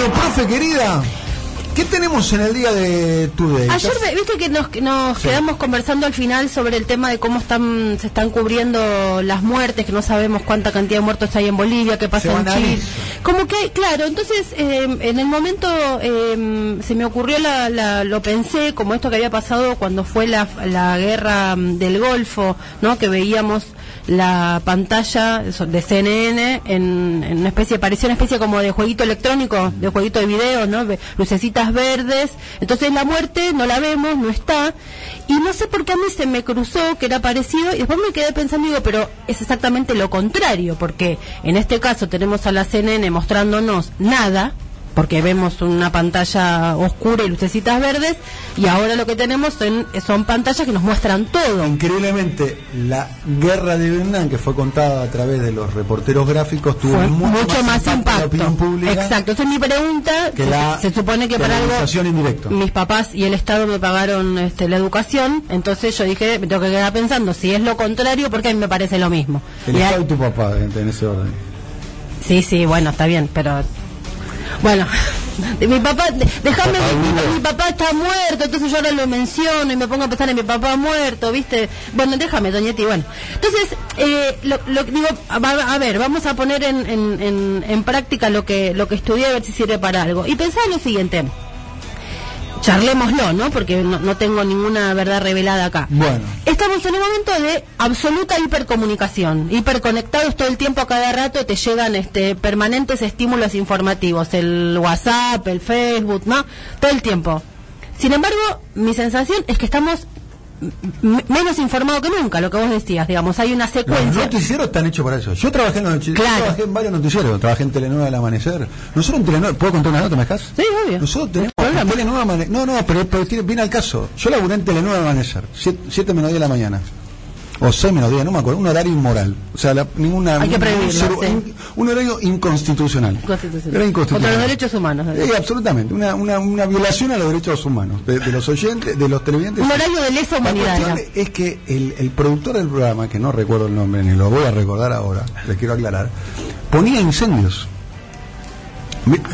Bueno, profe querida, ¿qué tenemos en el día de Today? Ayer viste que nos, nos quedamos conversando al final sobre el tema de cómo están se están cubriendo las muertes, que no sabemos cuánta cantidad de muertos hay en Bolivia, qué pasa en Chile. Como que, claro, entonces eh, en el momento eh, se me ocurrió, la, la- lo pensé, como esto que había pasado cuando fue la, la guerra mm, del Golfo, ¿no? Que veíamos la pantalla de CNN en, una especie, parecía una especie como de jueguito electrónico, de jueguito de video, ¿no? Lucecitas verdes. Entonces la muerte no la vemos, no está. Y no sé por qué a mí se me cruzó que era parecido y después me quedé pensando, digo, pero es exactamente lo contrario, porque en este caso tenemos a la CNN mostrándonos nada, porque vemos una pantalla oscura y lucecitas verdes, y ahora lo que tenemos son, son pantallas que nos muestran todo. Increíblemente, la guerra de Vietnam, que fue contada a través de los reporteros gráficos, tuvo mucho, mucho más la impacto. pública. Exacto. Entonces mi pregunta, que se, la se supone que para algo mis papás y el Estado me pagaron este, la educación, entonces yo dije, me tengo que quedar pensando si es lo contrario, porque a mí me parece lo mismo. El Y Estado y tu papá, en en ese orden. Sí, sí, bueno, está bien, pero bueno, de mi papá, déjame, mi, papá está muerto, entonces yo ahora lo menciono y me pongo a pensar en mi papá muerto, ¿viste? Bueno, déjame, Doñetti, bueno. Entonces, eh, lo, lo digo, a, a ver, vamos a poner en, en, en, en práctica lo que, lo que estudié a ver si sirve para algo. Y pensá en lo siguiente. Charlémoslo, ¿no? Porque no, no tengo ninguna verdad revelada acá. Bueno. Estamos en un momento de absoluta hipercomunicación, hiperconectados todo el tiempo, a cada rato te llegan este permanentes estímulos informativos, el WhatsApp, el Facebook, ¿no? Todo el tiempo. Sin embargo, mi sensación es que estamos menos informados que nunca, lo que vos decías, digamos, hay una Los secuencia. noticieros están hechos para eso. Yo trabajé en, los noticieros, Claro. trabajé en varios noticieros. Trabajé en Telenueva del Amanecer. Nosotros en Telenueva, ¿puedo contar una nota, me dejas? Sí, obvio. Nosotros tenemos No. No, no, pero, pero tiene- viene al caso. Yo laburé en Telenueva del Amanecer, 7 menos 10 de la mañana. O 6 menos 10, no me acuerdo. Un horario inmoral. O sea, la- ninguna. Hay que un, un horario inconstitucional. Constitucional. Era inconstitucional. Contra los derechos humanos. Eh, absolutamente. Una, una, una violación a los derechos humanos. De, de los oyentes, de los televidentes. Un horario de lesa La humanidad. cuestión es que el, el productor del programa, que no recuerdo el nombre ni lo voy a recordar ahora, le quiero aclarar, ponía incendios.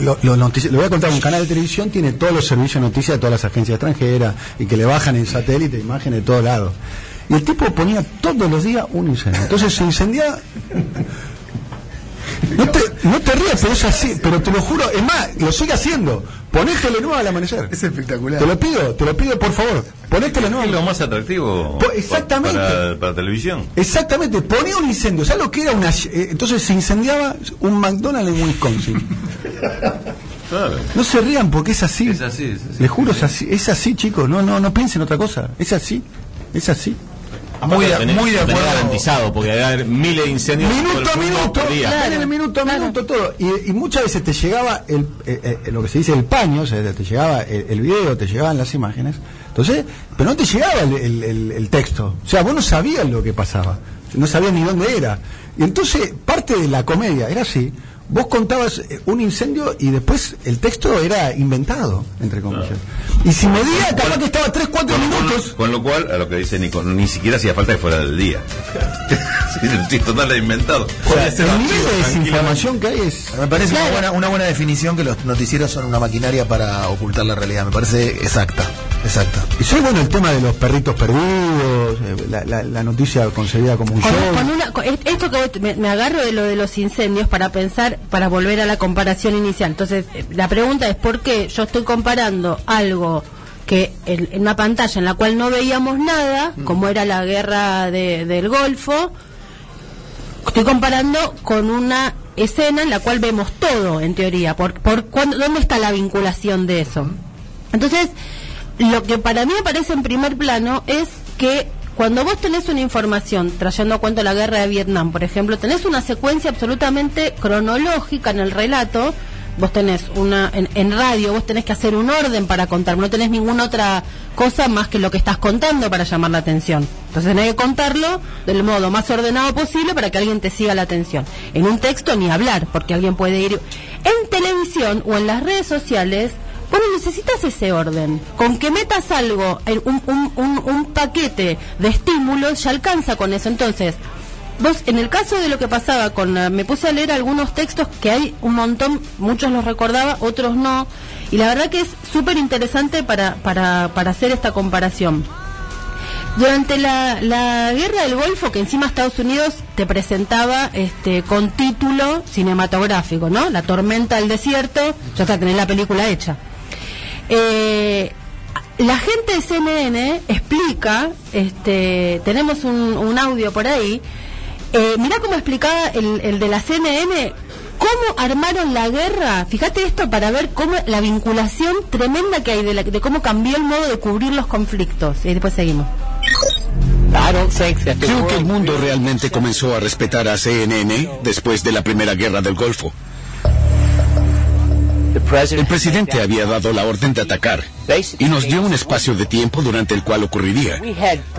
Lo, lo notici- le voy a contar, un canal de televisión tiene todos los servicios de noticias de todas las agencias extranjeras y que le bajan en satélite imágenes de todos lados. Y el tipo ponía todos los días un incendio. Entonces se incendiaba. No te, no te rías, pero es así, pero te lo juro, es más, lo sigue haciendo. Ponés Telenueva al amanecer. Es espectacular. Te lo pido, te lo pido por favor. Ponés Telenueva. Es lo más atractivo Po- exactamente. Para, para televisión. Exactamente, ponía un incendio. ¿Sabes lo que era una.? eh, entonces se incendiaba un McDonald's en Wisconsin. Claro. No se rían porque es así. Es así, es así. Les juro, es así, es así, chicos. No, no, no piensen otra cosa. Es así, es así. Muy de, Tenés- muy de acuerdo. garantizado, porque hay haber miles de incendios Minuto a el mundo minuto. Claro, en el minuto a claro. minuto todo. Y, y muchas veces te llegaba el, eh, eh, lo que se dice el paño, o sea, te llegaba el, el video, te llegaban las imágenes. Entonces, pero no te llegaba el, el- el- el texto. O sea, vos no sabías lo que pasaba. No sabías ni dónde era. Y entonces, parte de la comedia era así. Vos contabas eh, un incendio y después el texto era inventado, entre comillas. Y si medía, capaz que estaba 3, 4 Con, con- minutos. con lo cual, a lo que dice Nico, ni siquiera hacía falta que fuera del día. total de inventado. O sea, el nivel de desinformación que hay es... Me parece una, buena, una buena definición que los noticieros son una maquinaria para ocultar la realidad. Me parece exacta, exacta. Y soy bueno el tema de los perritos perdidos, eh, la, la- la noticia concebida como un Con, show. con una, con- esto que me, me agarro de lo de los incendios para pensar, para volver a la comparación inicial. Entonces, eh, la pregunta es por qué yo estoy comparando algo que en, en una pantalla en la cual no veíamos nada, como era la guerra de- del Golfo, estoy comparando con una escena en la cual vemos todo, en teoría. Por, por cuándo- ¿Dónde está la vinculación de eso? Entonces, lo que para mí aparece en primer plano es que cuando vos tenés una información, trayendo a cuento la guerra de Vietnam, por ejemplo, tenés una secuencia absolutamente cronológica en el relato, vos tenés una, en, radio, vos tenés que hacer un orden para contar, no tenés ninguna otra cosa más que lo que estás contando para llamar la atención. Entonces tenés que contarlo del modo más ordenado posible para que alguien te siga la atención. En un texto ni hablar, porque alguien puede ir... En televisión o en las redes sociales, vos no necesitas ese orden. Con que metas algo, un, un, paquete de estímulos, ya alcanza con eso. Entonces, vos, en el caso de lo que pasaba con la- me puse a leer algunos textos que hay un montón, muchos los recordaba, otros no, y la verdad que es súper interesante para, para, para hacer esta comparación. Durante la, la guerra del Golfo, que encima Estados Unidos te presentaba este con título cinematográfico, ¿no? La tormenta del desierto, ya está, tenés la película hecha. Eh, la gente de CNN explica, este, tenemos un, un audio por ahí, eh, mirá cómo explicaba el, el de la CNN cómo armaron la guerra. Fíjate esto para ver cómo la vinculación tremenda que hay de, la- de cómo cambió el modo de cubrir los conflictos. Y después seguimos. Creo que el mundo realmente comenzó a respetar a CNN después de la Primera Guerra del Golfo. El presidente había dado la orden de atacar y nos dio un espacio de tiempo durante el cual ocurriría.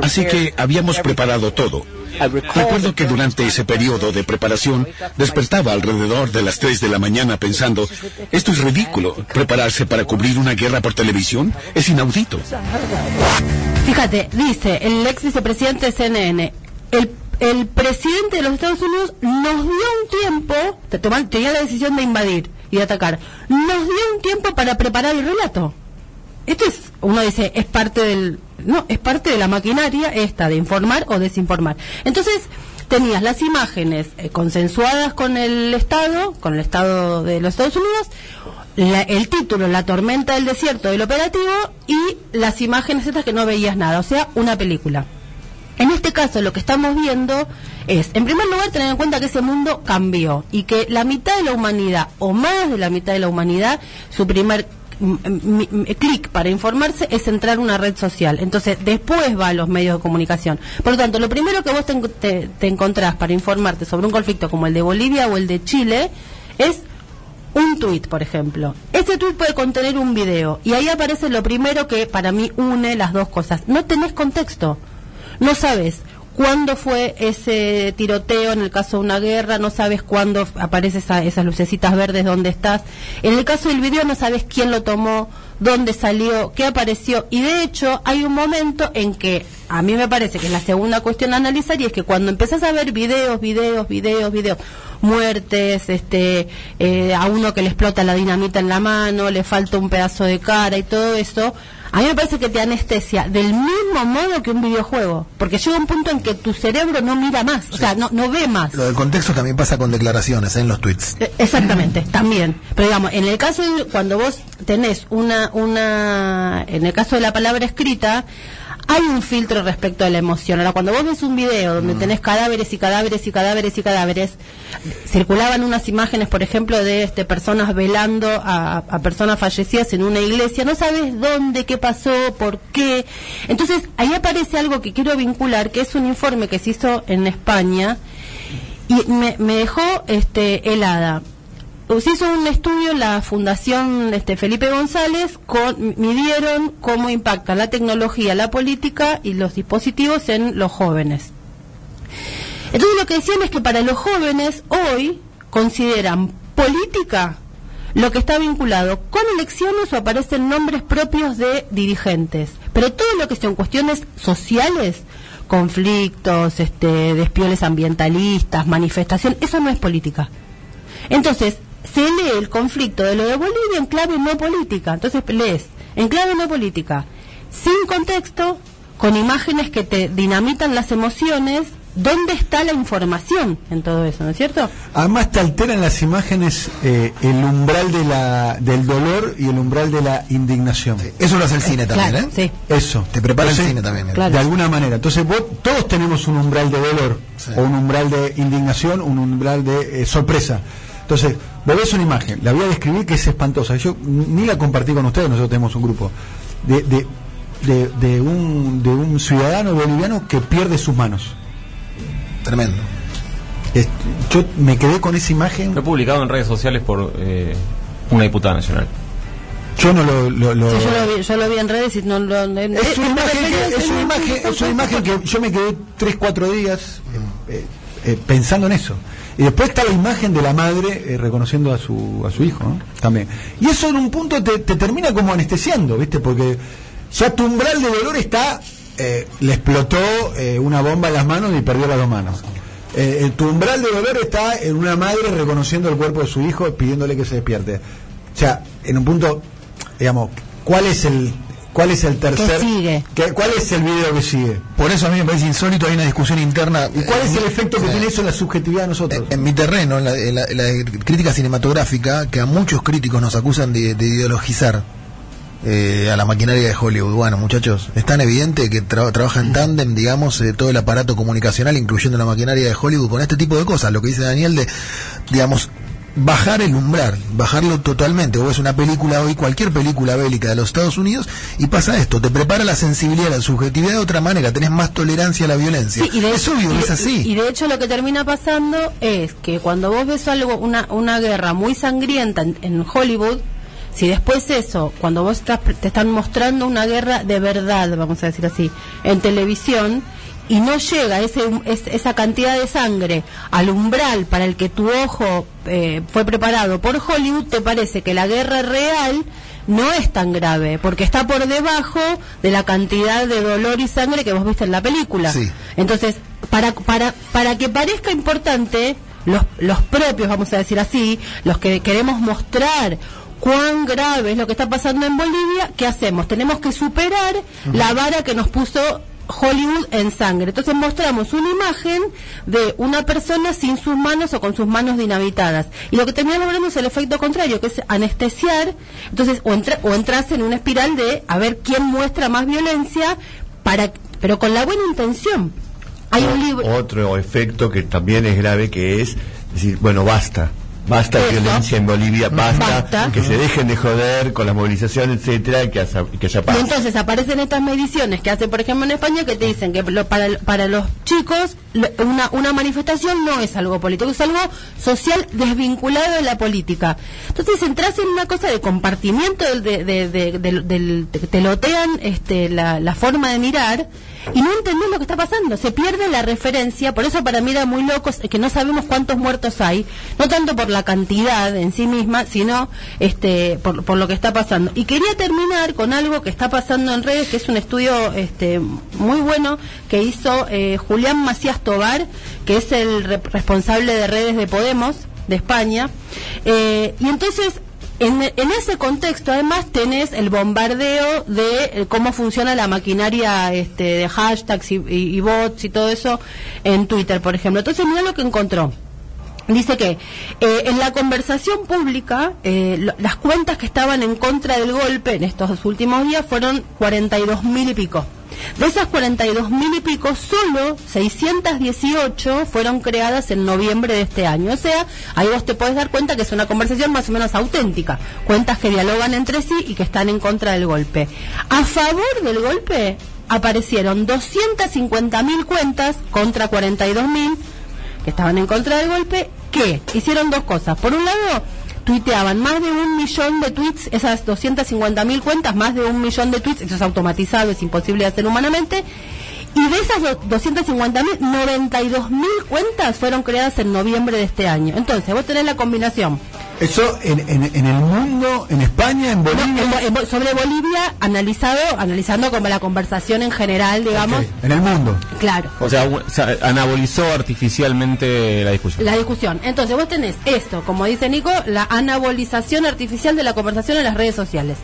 Así que habíamos preparado todo. Recuerdo que durante ese periodo de preparación despertaba alrededor de las 3 de la mañana pensando, esto es ridículo, prepararse para cubrir una guerra por televisión es inaudito. Fíjate, dice el ex vicepresidente de CNN, el, el presidente de los Estados Unidos nos dio un tiempo, tenía la decisión de invadir y de atacar, nos dio un tiempo para preparar el relato. Esto es, uno dice, es parte del, no, es parte de la maquinaria esta de informar o desinformar. Entonces, tenías las imágenes eh, consensuadas con el Estado, con el Estado de los Estados Unidos, la- el título, La tormenta del desierto del operativo y las imágenes estas que no veías nada, o sea, una película. En este caso, lo que estamos viendo es, en primer lugar, tener en cuenta que ese mundo cambió y que la mitad de la humanidad, o más de la mitad de la humanidad, su primer mm, mm, mm, clic para informarse es entrar a una red social. Entonces, después va a los medios de comunicación. Por lo tanto, lo primero que vos te, en- te- te encontrás para informarte sobre un conflicto como el de Bolivia o el de Chile es un tuit, por ejemplo. Ese tuit puede contener un video y ahí aparece lo primero que para mí une las dos cosas. No tenés contexto. No sabes cuándo fue ese tiroteo en el caso de una guerra, no sabes cuándo aparecen esa- esas lucecitas verdes, dónde estás. En el caso del video no sabes quién lo tomó, dónde salió, qué apareció. Y de hecho hay un momento en que a mí me parece que es la segunda cuestión a analizar y es que cuando empezás a ver videos, videos, videos, videos, muertes, este, eh, a uno que le explota la dinamita en la mano, le falta un pedazo de cara y todo eso, a mí me parece que te anestesia del mismo modo que un videojuego, porque llega un punto en que tu cerebro no mira más, o sea, no, no ve más. Lo del contexto también pasa con declaraciones ¿eh? en los tweets. Eh, Exactamente, también. Pero digamos, en el caso de cuando vos tenés una, una, en el caso de la palabra escrita, hay un filtro respecto a la emoción. Ahora, cuando vos ves un video donde tenés cadáveres y cadáveres y cadáveres y cadáveres, circulaban unas imágenes, por ejemplo, de este, personas velando a, a personas fallecidas en una iglesia, no sabes dónde, qué pasó, por qué. Entonces, ahí aparece algo que quiero vincular, que es un informe que se hizo en España, y me, me dejó este helada. Se hizo un estudio la Fundación este, Felipe González, midieron cómo impacta la tecnología, la política y los dispositivos en los jóvenes. Entonces lo que decían es que para los jóvenes hoy consideran política lo que está vinculado con elecciones o aparecen nombres propios de dirigentes. Pero todo lo que son cuestiones sociales, conflictos, este, despioles ambientalistas, manifestación, eso no es política. Entonces, se lee el conflicto de lo de Bolivia en clave no política. Entonces lees en clave no política, sin contexto, con imágenes que te dinamitan las emociones. ¿Dónde está la información en todo eso, no es cierto? Además te alteran las imágenes eh, el umbral de la, del dolor y el umbral de la indignación. Eso lo hace el cine también, Claro, ¿eh? sí. Eso. Te prepara el cine también. ¿eh? Claro. De alguna manera. Entonces vos, todos tenemos un umbral de dolor, Sí. o un umbral de indignación, un umbral de eh, sorpresa. Entonces, vos ves una imagen, la voy a describir que es espantosa. Yo ni la compartí con ustedes, nosotros tenemos un grupo. De, de, de, de un, de un ciudadano boliviano que pierde sus manos. Tremendo. Es- yo me quedé con esa imagen, Fue publicado en redes sociales por eh, una diputada nacional. yo no lo... lo- lo- Sí, yo, lo vi, yo lo vi en redes y no lo... Es una, imagen que, es, una imagen, es una imagen que yo me quedé tres, cuatro días eh, eh, pensando en eso. Y después está la imagen de la madre eh, reconociendo a su, a su hijo, ¿no? También. Y eso en un punto te, te termina como anestesiando, ¿viste? Porque ya tu umbral de dolor está, eh, le explotó eh, una bomba en las manos y perdió las dos manos. eh, tu umbral de dolor está en una madre reconociendo el cuerpo de su hijo, pidiéndole que se despierte. O sea, en un punto, digamos, ¿cuál es el cuál es el tercer sigue? ¿Qué- ¿Cuál es el video que sigue? Por eso a mí me parece insólito, hay una discusión interna. ¿Y cuál es el Eh, efecto que eh, tiene eso en la subjetividad de nosotros? En, en mi terreno, en la, en la- en la crítica cinematográfica, que a muchos críticos nos acusan de, de ideologizar eh, a la maquinaria de Hollywood. Bueno, muchachos, es tan evidente que tra- trabaja en tándem, digamos, eh, todo el aparato comunicacional, incluyendo la maquinaria de Hollywood, con este tipo de cosas. Lo que dice Daniel de, digamos, bajar el umbral, bajarlo totalmente. Vos ves una película hoy, cualquier película bélica de los Estados Unidos, y pasa esto, te prepara la sensibilidad, la subjetividad de otra manera, tenés más tolerancia a la violencia. Sí, y de, es obvio, y- es así. Y de hecho lo que termina pasando es que cuando vos ves algo, una, una guerra muy sangrienta en, en Hollywood, si después eso, cuando vos estás, te están mostrando una guerra de verdad, vamos a decir así, en televisión, y no llega ese, es- esa cantidad de sangre al umbral para el que tu ojo eh, fue preparado por Hollywood, te parece que la guerra real no es tan grave, porque está por debajo de la cantidad de dolor y sangre que vos viste en la película. Sí. Entonces, para, para, para que parezca importante, los, los propios, vamos a decir así, los que queremos mostrar cuán grave es lo que está pasando en Bolivia, ¿qué hacemos? Tenemos que superar la vara que nos puso Hollywood en sangre. Entonces mostramos una imagen de una persona sin sus manos o con sus manos dinamitadas. Y lo que terminamos logrando es el efecto contrario, que es anestesiar. Entonces, o, entra, o entras en una espiral de a ver quién muestra más violencia, para, pero con la buena intención. Hay un libro. Otro efecto que también es grave que es decir, bueno, basta. Basta Eso. violencia en Bolivia, basta, Basta. que se dejen de joder con las movilizaciones, etcétera, que, haya- que haya paz. Y entonces aparecen estas mediciones que hace, por ejemplo, en España, que te dicen que lo- para, para los chicos una, una manifestación no es algo político, es algo social desvinculado de la política. Entonces entras en una cosa de compartimiento, de, de- de- del- te- te lotean este, la, forma de mirar y no entendés lo que está pasando, se pierde la referencia, por eso para mí era muy loco que no sabemos cuántos muertos hay, no tanto por la cantidad en sí misma, sino este por, por lo que está pasando. Y quería terminar con algo que está pasando en redes, que es un estudio este muy bueno que hizo eh, Julián Macías Tobar, que es el re- responsable de redes de Podemos de España. Eh, y entonces en, en ese contexto, además, tenés el bombardeo de eh, cómo funciona la maquinaria este, de hashtags y bots y todo eso en Twitter, por ejemplo. Entonces, mira lo que encontró. Dice que eh, en la conversación pública, eh, lo- las cuentas que estaban en contra del golpe en estos últimos días fueron 42 mil y pico. De esas 42 mil y pico, solo 618 fueron creadas en noviembre de este año. O sea, ahí vos te podés dar cuenta que es una conversación más o menos auténtica. Cuentas que dialogan entre sí y que están en contra del golpe. A favor del golpe aparecieron 250 mil cuentas contra 42 mil que estaban en contra del golpe, que hicieron dos cosas. Por un lado, tuiteaban más de un millón de tweets, esas 250 mil cuentas, más de un millón de tweets, eso es automatizado, es imposible de hacer humanamente. Y de esas do- 250 mil, 92 mil cuentas fueron creadas en noviembre de este año. Entonces, vos tenés la combinación. Eso en, en, en el mundo, en España, en No, Bolivia. en sobre Bolivia, analizado, analizando como la conversación en general, digamos. Ok, en el mundo. Claro. O sea, un- o sea, anabolizó artificialmente la discusión. la discusión. Entonces vos tenés esto, como dice Nico, la anabolización artificial de la conversación en las redes sociales.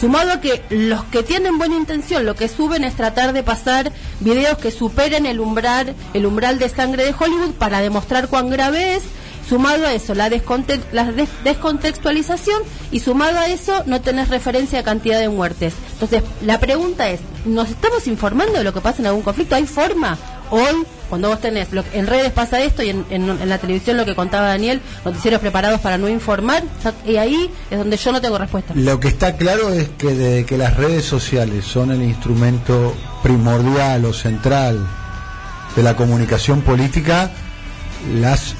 Sumado a que los que tienen buena intención lo que suben es tratar de pasar videos que superen el umbral, el umbral de sangre de Hollywood para demostrar cuán grave es. Sumado a eso, la, desconte- la des- descontextualización y sumado a eso, no tenés referencia a cantidad de muertes. Entonces, la pregunta es, ¿nos estamos informando de lo que pasa en algún conflicto? ¿Hay forma? Hoy, cuando vos tenés, lo en redes pasa esto y en, en- la televisión lo que contaba Daniel, noticieros preparados para no informar, y ahí es donde yo no tengo respuesta. Lo que está claro es que desde que las redes sociales son el instrumento primordial o central de la comunicación política, las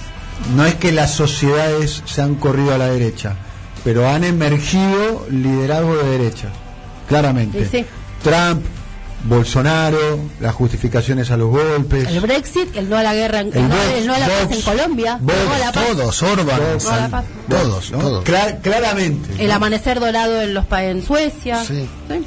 no es que las sociedades se han corrido a la derecha, pero han emergido liderazgos de derecha, claramente. Sí, sí. Trump, Bolsonaro, las justificaciones a los golpes. El Brexit, el no a la guerra, en, El el, no, Vox, el no a la paz en Colombia, Vox, el no a la paz, Todos, Orban, no a la paz. todos, ¿no? todos. Cla- claramente. el ¿no? amanecer dorado en los pa- en Suecia. Sí. ¿sí?